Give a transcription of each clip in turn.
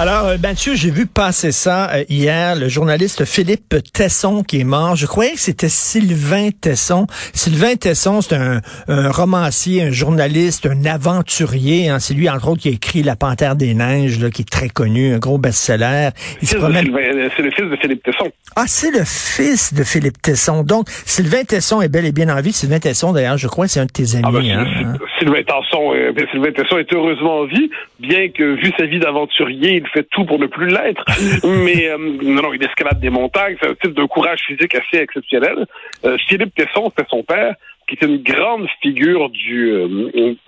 Alors, euh, Mathieu, j'ai vu passer ça euh, hier, le journaliste Philippe Tesson qui est mort. Je croyais que c'était Sylvain Tesson. Sylvain Tesson, c'est un, un romancier, un journaliste, un aventurier. Hein. C'est lui, entre autres, qui a écrit La Panthère des Neiges, là, qui est très connu, un gros best-seller. Se C'est promène... Le fils de Philippe Tesson. Ah, c'est le fils de Philippe Tesson. Donc, Sylvain Tesson est bel et bien en vie. Sylvain Tesson, d'ailleurs, je crois que c'est un de tes amis. Ah ben, hein. Syl- Sylvain Tesson, euh, Sylvain Tesson est heureusement en vie, bien que vu sa vie d'aventurier, fait tout pour ne plus l'être. Mais euh, non, non, il escalade des montagnes, c'est un type d'un courage physique assez exceptionnel. Euh, Philippe Tesson, c'est son père, qui était une grande figure du. euh,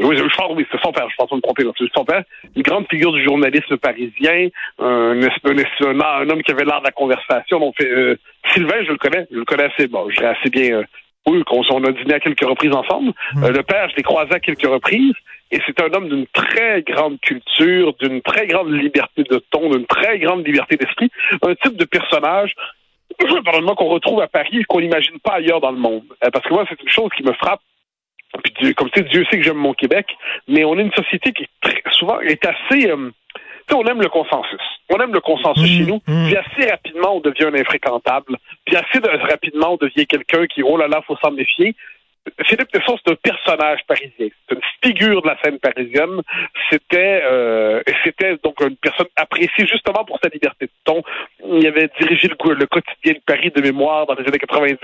oui, je pense, oui, c'est son père. Je pense pas me tromper. C'est son père, une grande figure du journalisme parisien, un, un, homme qui avait l'art de la conversation. Donc, euh, Sylvain, je le connais, je le connais assez. Bon, je assez bien. oui, qu'on on a dîné à quelques reprises ensemble. Euh, le père, je l'ai croisé à quelques reprises. Et c'est un homme d'une très grande culture, d'une très grande liberté de ton, d'une très grande liberté d'esprit. Un type de personnage, pardonne-moi, qu'on retrouve à Paris et qu'on n'imagine pas ailleurs dans le monde. Euh, parce que moi, c'est une chose qui me frappe. Puis, Dieu- comme tu sais, Dieu sait que j'aime mon Québec, mais on est une société qui est très, souvent est assez... euh, tu sais, on aime le consensus. On aime le consensus Mm, chez nous. mm. Puis assez rapidement, on devient un infréquentable. Puis assez de- rapidement, on devient quelqu'un qui, oh là là, faut s'en méfier. Philippe Tesson, c'est un personnage parisien. C'est une figure de la scène parisienne. C'était euh, c'était donc une personne appréciée justement pour sa liberté de ton. Il avait dirigé le, quotidien de Paris de mémoire dans les années 90,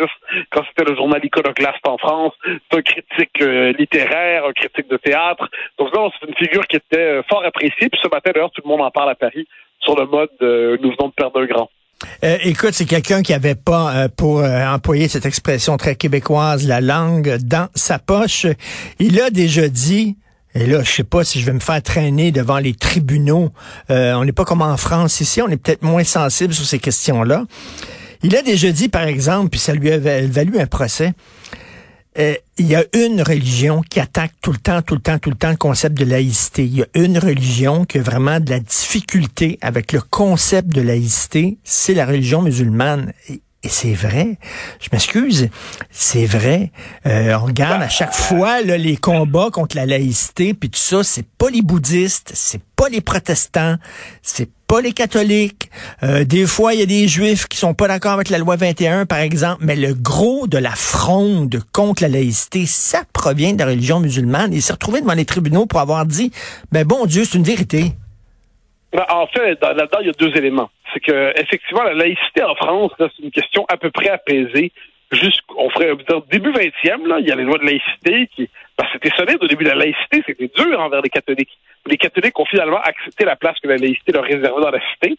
quand c'était le journal iconoclaste en France. C'est un critique euh, littéraire, un critique de théâtre. Donc non, c'est une figure qui était euh, fort appréciée. Puis ce matin, d'ailleurs, tout le monde en parle à Paris sur le mode euh, nous venons de perdre un grand. Euh, écoute, c'est quelqu'un qui avait pas, euh, pour euh, employer cette expression très québécoise, la langue dans sa poche. Il a déjà dit, et là, je sais pas si je vais me faire traîner devant les tribunaux. Euh, on n'est pas comme en France ici, on est peut-être moins sensible sur ces questions-là. Il a déjà dit, par exemple, puis ça lui a va- valu un procès, euh, il y a une religion qui attaque tout le temps, tout le temps, tout le temps le concept de laïcité. Il y a une religion qui a vraiment de la difficulté avec le concept de laïcité, c'est la religion musulmane. Et, c'est vrai. Je m'excuse, c'est vrai. Euh, on regarde à chaque fois là, les combats contre la laïcité, puis tout ça, c'est pas les bouddhistes, c'est pas les protestants, c'est pas les catholiques. Euh, des fois, il y a des juifs qui sont pas d'accord avec la loi 21, par exemple, mais le gros de la fronde contre la laïcité, ça provient de la religion musulmane. Il s'est retrouvé devant les tribunaux pour avoir dit, ben bon Dieu, c'est une vérité. Ben, En fait, dans- là-dedans, il y a deux éléments. C'est que, effectivement, la laïcité en France, c'est une question à peu près apaisée. Jusqu'on ferait, dire, début 20e, là, il y a les lois de laïcité qui, ben, c'était solide au début de la laïcité, c'était dur envers les catholiques. Les catholiques ont finalement accepté la place que la laïcité leur réservait dans la cité.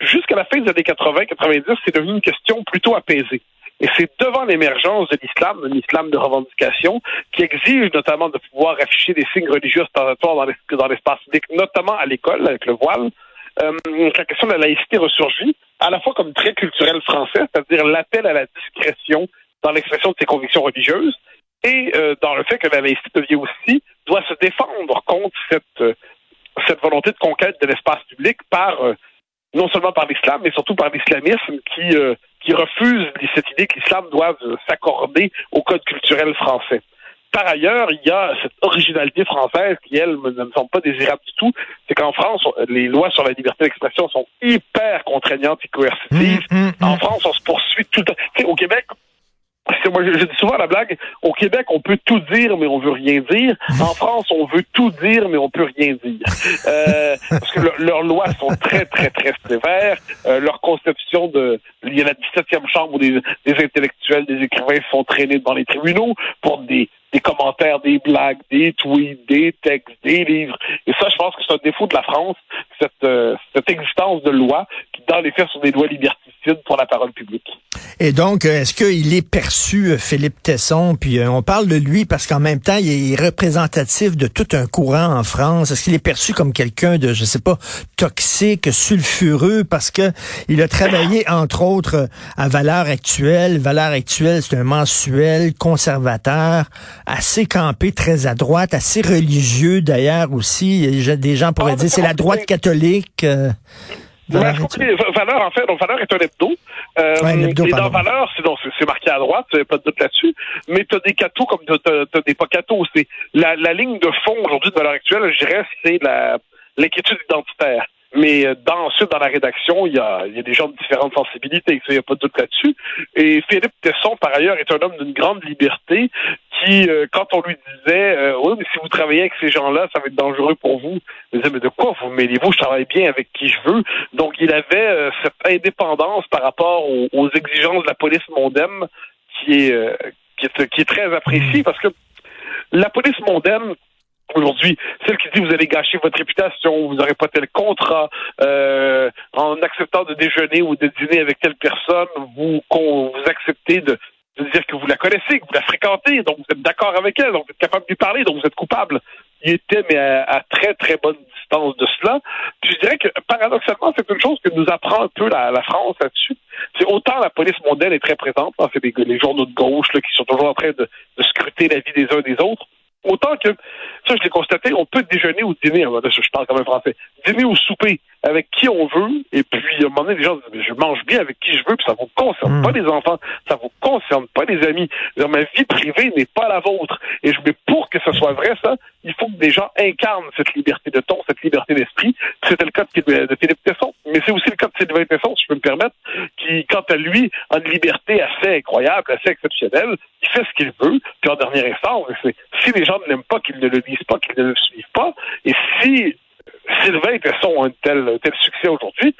Jusqu'à la fin des années 80-90, c'est devenu une question plutôt apaisée. Et c'est devant l'émergence de l'islam, un islam de revendication, qui exige notamment de pouvoir afficher des signes religieux ostentatoires dans l'es- dans l'espace public, notamment à l'école, avec le voile. Euh, la question de la laïcité ressurgit, à la fois comme très culturel français, c'est-à-dire l'appel à la discrétion dans l'expression de ses convictions religieuses, et euh, dans le fait que la laïcité devient aussi, doit se défendre contre cette, euh, cette volonté de conquête de l'espace public par euh, non seulement par l'islam, mais surtout par l'islamisme qui, qui refuse cette idée que l'islam euh, s'accorder au code culturel français. Par ailleurs, il y a cette originalité française qui, elle, ne me semble pas désirable du tout. C'est qu'en France, les lois sur la liberté d'expression sont hyper contraignantes et coercitives. Hum, hum, hum. En France, on se poursuit tout le temps. Sais, au Québec, c'est- moi, je, je dis souvent la blague, au Québec, on peut tout dire, mais on veut rien dire. En France, on veut tout dire, mais on peut rien dire. Euh, parce que le- leurs lois sont très, très, très sévères. Euh, leur conception de... Il y a la 17e chambre où des, des intellectuels, des écrivains se font traîner devant les tribunaux pour des, des commentaires, des blagues, des tweets, des textes, des livres. Et ça, je pense que c'est un défaut de la France, cette, euh, cette existence de lois qui, dans les faits, sont des lois liberticides pour la parole publique. Et donc, euh, est-ce qu'il est perçu, euh, Philippe Tesson, puis euh, on parle de lui parce qu'en même temps, il est représentatif de tout un courant en France. Est-ce qu'il est perçu comme quelqu'un de, je sais pas, toxique, sulfureux, parce que il a travaillé, entre autres, à Valeurs Actuelles. Valeurs Actuelles, c'est un mensuel conservateur, assez campé, très à droite, assez religieux d'ailleurs aussi. Des gens pourraient Ah, dire c'est la droite catholique. euh, Ouais, Valeur, en fait, donc Valeur est un hebdo. Euh, Ouais, un hebdo, et dans pardon. Valeur, c'est, marqué à droite, pas de doute là-dessus. Mais t'as des cathos comme t'as des pas cathos. C'est la, la ligne de fond aujourd'hui de Valeur actuelle, je dirais, c'est la, l'inquiétude identitaire. Mais euh, dans, ensuite, dans la rédaction, il y a, il y a des gens de différentes sensibilités. Il n'y a pas de doute là-dessus. Et Philippe Tesson, par ailleurs, est un homme d'une grande liberté qui, euh, quand on lui disait euh, Oui, mais si vous travaillez avec ces gens-là, ça va être dangereux pour vous. Il disait Mais de quoi vous mêlez-vous? Je travaille bien avec qui je veux. Donc, il avait euh, cette indépendance par rapport aux, aux exigences de la police mondaine qui est, euh, qui est, qui est très appréciée parce que la police mondaine, aujourd'hui, celle qui dit vous allez gâcher votre réputation, vous n'aurez pas tel contrat, euh, en acceptant de déjeuner ou de dîner avec telle personne, vous, vous acceptez de, de dire que vous la connaissez, que vous la fréquentez, donc vous êtes d'accord avec elle, donc vous êtes capable de lui parler, donc vous êtes coupable. Il était, mais à, très, très bonne distance de cela. Puis je dirais que, paradoxalement, c'est une chose que nous apprend un peu la, la France là-dessus. C'est autant la police mondaine est très présente, c'est les, les journaux de gauche là, qui sont toujours en train de, de scruter la vie des uns des autres, Autant que, ça je l'ai constaté, on peut déjeuner ou dîner, hein, je parle comme un français, dîner ou souper avec qui on veut, et puis à un moment donné, les gens disent, je mange bien avec qui je veux, puis ça vous concerne pas les enfants, ça vous concerne pas les amis. Dire, ma vie privée n'est pas la vôtre. Et je mais pour que ce soit vrai, ça, il faut que des gens incarnent cette liberté de ton, cette liberté d'esprit. C'était le cas de, de Philippe Tesson, mais c'est aussi le cas de Sylvain Tesson, si je peux me permettre, qui, quant à lui, a une liberté assez incroyable, assez exceptionnelle, il fait ce qu'il veut, puis en dernière instance, c'est si les gens ne l'aiment pas, qu'ils ne le disent pas, qu'ils ne le suivent pas, et si Sylvain Tesson a un tel, un tel succès aujourd'hui,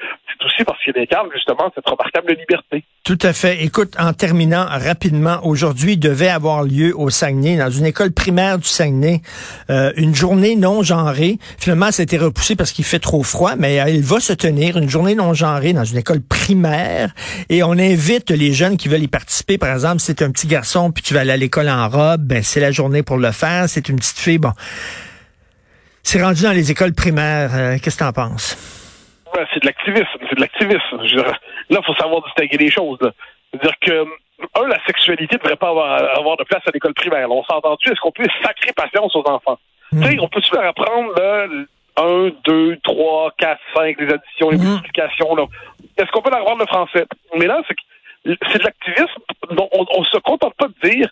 parce qu'il justement cette remarquable liberté. Tout à fait. Écoute, en terminant rapidement, aujourd'hui devait avoir lieu au Saguenay, dans une école primaire du Saguenay, euh, une journée non genrée. Finalement, ça a été repoussé parce qu'il fait trop froid, mais euh, il va se tenir une journée non genrée dans une école primaire. Et on invite les jeunes qui veulent y participer. Par exemple, si c'est un petit garçon puis tu vas aller à l'école en robe, ben c'est la journée pour le faire. C'est une petite fille, bon. C'est rendu dans les écoles primaires. Euh, Qu'est-ce que t'en penses? Ouais, c'est de l'activisme, c'est de l'activisme. Là, il faut savoir distinguer les choses. C'est-à-dire que, un, la sexualité ne devrait pas avoir, avoir de place à l'école primaire. On s'est entendu, est-ce qu'on peut sacrer patience aux enfants? Mm. Tu sais, on peut-tu leur apprendre là, 1, 2, 3, 4, 5, les additions, les Mhm. multiplications? là? Est-ce qu'on peut leur apprendre le français? Mais là, c'est c'est de l'activisme on, on se contente pas de dire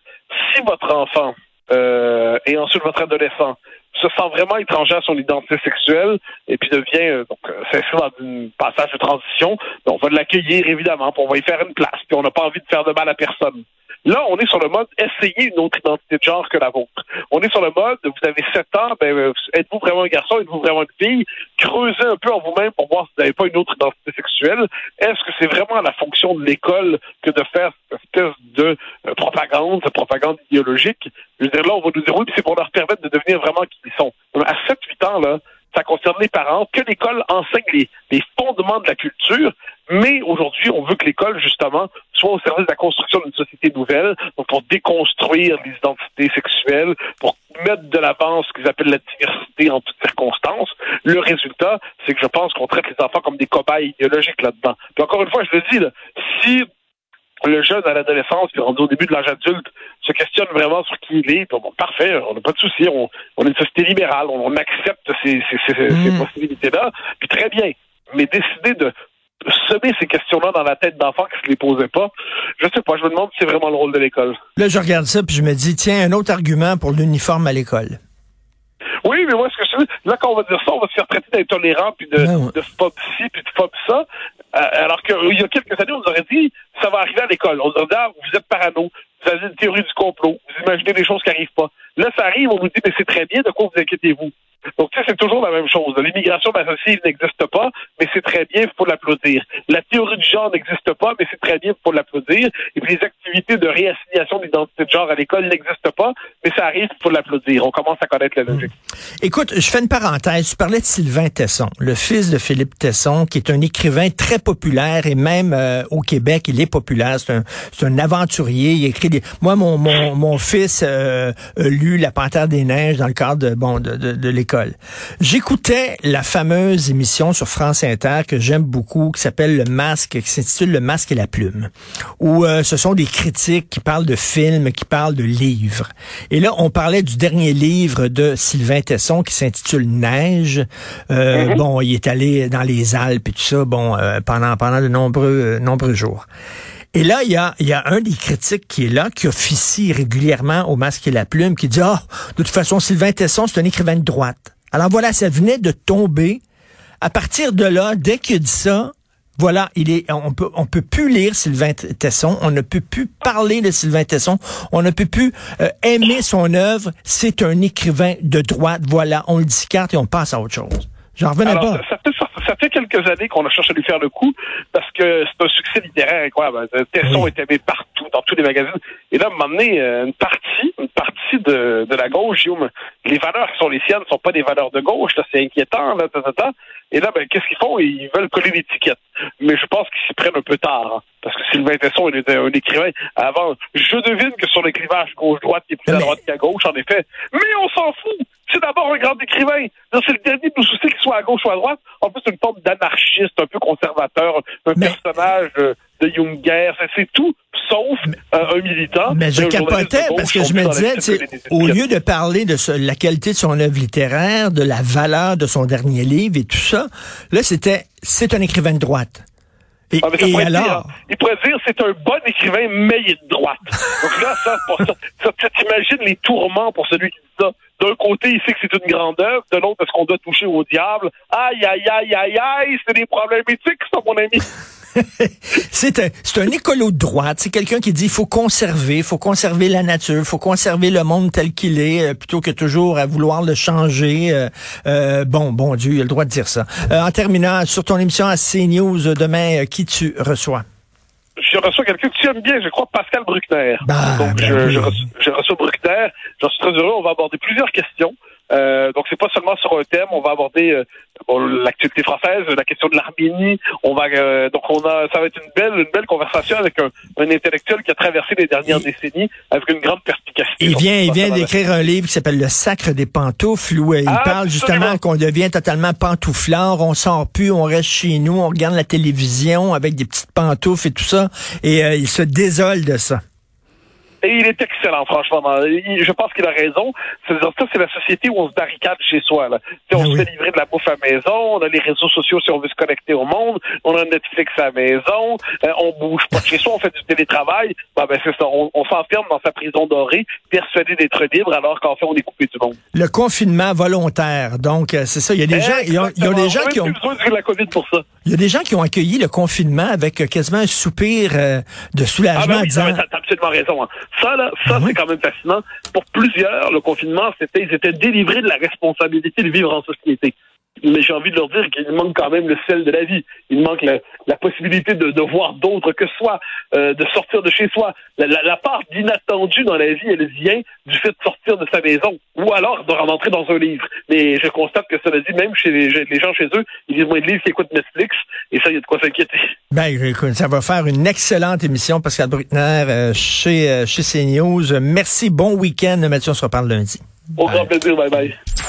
si votre enfant euh, et ensuite votre adolescent se sent vraiment étranger à son identité sexuelle et puis devient euh, donc euh, s'inscrit dans un passage de transition, on va l'accueillir évidemment, puis on va y faire une place, puis on n'a pas envie de faire de mal à personne. Là, on est sur le mode essayer une autre identité de genre que la vôtre. On est sur le mode vous avez 7 ans, ben euh, êtes-vous vraiment un garçon, êtes-vous vraiment une fille? Creusez un peu en vous-même pour voir si vous n'avez pas une autre identité sexuelle. Est-ce que c'est vraiment la fonction de l'école que de faire de euh, propagande, cette propagande idéologique? Je veux dire, là, on va nous dire oui, c'est pour leur permettre de devenir vraiment qui ils sont. À 7-8 ans, là, ça concerne les parents, que l'école enseigne les, les fondements de la culture, mais aujourd'hui, on veut que l'école, justement, soit au service de la construction d'une société nouvelle, donc pour déconstruire les identités sexuelles, pour mettre de l'avant ce qu'ils appellent la diversité en toutes circonstances. Le résultat, c'est que je pense qu'on traite les enfants comme des cobayes idéologiques là-dedans. Puis encore une fois, je le dis, là, si le jeune à l'adolescence, puis rendu au début de l'âge adulte, se questionne vraiment sur qui il est. Bon, bon, parfait, on n'a pas de souci, on, on est une société libérale, on, on accepte ces, ces, ces, Mm. ces possibilités-là, puis très bien. Mais décider de semer ces questions-là dans la tête d'enfants qui se les posaient pas, je sais pas, je me demande si c'est vraiment le rôle de l'école. Là, je regarde ça puis je me dis, tiens, un autre argument pour l'uniforme à l'école. Oui, mais moi, ce que je là, quand on va dire ça, on va se faire traiter d'intolérant, puis de, Ouais, ouais. de phobe ci, puis de phobe ça. Euh, alors qu'il y a quelques années, on nous aurait dit, ça va arriver à l'école. On nous aurait dit, ah, vous êtes parano, vous avez une théorie du complot, vous imaginez des choses qui n'arrivent pas. Là, ça arrive, on nous dit, mais c'est très bien, de quoi vous inquiétez-vous? Donc, ça, c'est toujours la même chose. L'immigration massive n'existe pas, mais c'est très bien, il faut l'applaudir. La théorie du genre n'existe pas, mais c'est très bien, il faut l'applaudir. Et puis, les activités de réassignation d'identité de genre à l'école n'existent pas, mais ça arrive, il faut l'applaudir. On commence à connaître la logique. Écoute, je fais une parenthèse. Tu parlais de Sylvain Tesson, le fils de Philippe Tesson, qui est un écrivain très populaire et même euh, au Québec, il est populaire. C'est un, un, aventurier. Il écrit des... Moi, mon, mon, mon fils euh, a lu La Panthère des Neiges dans le cadre de, bon, de, de, de l'école. J'écoutais la fameuse émission sur France Inter que j'aime beaucoup, qui s'appelle Le Masque, qui s'intitule Le Masque et la Plume, où euh, ce sont des critiques qui parlent de films, qui parlent de livres. Et là, on parlait du dernier livre de Sylvain Tesson qui s'intitule Neige. Euh, mm-hmm. Bon, il est allé dans les Alpes et tout ça, bon, euh, pendant pendant de nombreux nombreux jours. Et là, il y a, un des critiques qui est là, qui officie régulièrement au masque et la plume, qui dit, ah, oh, de toute façon, Sylvain Tesson, c'est un écrivain de droite. Alors voilà, ça venait de tomber. À partir de là, dès qu'il dit ça, voilà, il est, on peut, on peut plus lire Sylvain Tesson, on ne peut plus parler de Sylvain Tesson, on ne peut plus euh, aimer son œuvre. C'est un écrivain de droite. Voilà, on le discarte et on passe à autre chose. J'en revenais pas. Ça, ça, fait quelques années qu'on a cherché à lui faire le coup parce que c'est un succès littéraire incroyable. Tesson est aimé partout, dans tous les magazines. Et là, m'a amené euh, une partie, une partie de, de la gauche, les valeurs qui sont les siennes ne sont pas des valeurs de gauche. C'est inquiétant. Là, Et là, ben, qu'est-ce qu'ils font? Ils veulent coller l'étiquette. Mais je pense qu'ils s'y prennent un peu tard. Hein, parce que Sylvain Tesson, il était un écrivain avant. Je devine que sur le clivage gauche-droite, il est plus à droite qu'à gauche, en effet. Mais on s'en fout! C'est d'abord un grand écrivain. C'est le dernier de soucis qu'il soit à gauche ou à droite. En plus, c'est une forme d'anarchiste, un peu conservateur, un personnage de, de Junger. C'est tout, sauf euh, un militant. Mais je capotais parce que je me disais, au lieu de parler de la qualité de son œuvre littéraire, de la valeur de son dernier livre et tout ça, là, c'était, c'est un écrivain de droite. Et, ah, et alors? il pourrait dire c'est un bon écrivain, mais il est de droite. Donc là, ça, ça, ça t'imagines les tourments pour celui qui dit ça. D'un côté, il sait que c'est une grande œuvre, de l'autre, est-ce qu'on doit toucher au diable? Aïe, aïe, aïe, aïe, aïe, c'est des problèmes éthiques, ça, mon ami. c'est un, un écolo de droite. C'est quelqu'un qui dit il faut conserver, il faut conserver la nature, il faut conserver le monde tel qu'il est, euh, plutôt que toujours à vouloir le changer. Euh, euh, bon, bon Dieu, il a le droit de dire ça. en terminant, sur ton émission à CNews demain, qui tu reçois? Je reçois quelqu'un que tu aimes bien, je crois, Pascal Bruckner. Bah, donc, ben je, je, reçois, je, reçois, Bruckner. J'en suis très heureux. On va aborder plusieurs questions. Euh, donc, c'est pas seulement sur un thème. On va aborder euh, bon, l'actualité française, la question de l'Arménie. On va euh, donc on a ça va être une belle une belle conversation avec un, un intellectuel qui a traversé les dernières décennies avec une grande perspicacité. Il vient il vient d'écrire un livre qui s'appelle Le Sacre des pantoufles où il parle justement qu'on devient totalement pantouflard, on sort plus, on reste chez nous, on regarde la télévision avec des petites pantoufles et tout ça et il se désole de ça. Et il est excellent, franchement. Je pense qu'il a raison. C'est ça, c'est la société où on se barricade chez soi. Là. on ben se fait livrer de la bouffe à la maison, on a les réseaux sociaux si on veut se connecter au monde, on a Netflix à la maison, euh, on bouge pas de chez soi, on fait du télétravail. Ben, ben c'est ça, on, s'enferme dans sa prison dorée, persuadé d'être libre, alors qu'en fait, on est coupé du monde. Le confinement volontaire, donc euh, c'est ça. Il y a des gens, il y a, des gens qui ont besoin de la COVID pour ça. Il y a des gens qui ont accueilli le confinement avec euh, quasiment un soupir de soulagement. Ah ben oui, absolument raison. Hein. Ça, là, ça, c'est quand même fascinant. Pour plusieurs, le confinement, c'était, ils étaient délivrés de la responsabilité de vivre en société mais j'ai envie de leur dire qu'il manque quand même le sel de la vie. Il manque la, la possibilité de, de voir d'autres que soi, euh, de sortir de chez soi. La, la, la part d'inattendu dans la vie, elle vient du fait de sortir de sa maison ou alors de rentrer dans un livre. Mais je constate que cela dit, même chez les, les gens chez eux, ils lisent moins de livres qu'ils écoutent Netflix et ça, il y a de quoi s'inquiéter. Ben, écoute, ça va faire une excellente émission, Pascal Bruckner, euh, chez, euh, chez CNews. Merci, bon week-end, Mathieu, on se reparle lundi. Au grand plaisir, bye bye.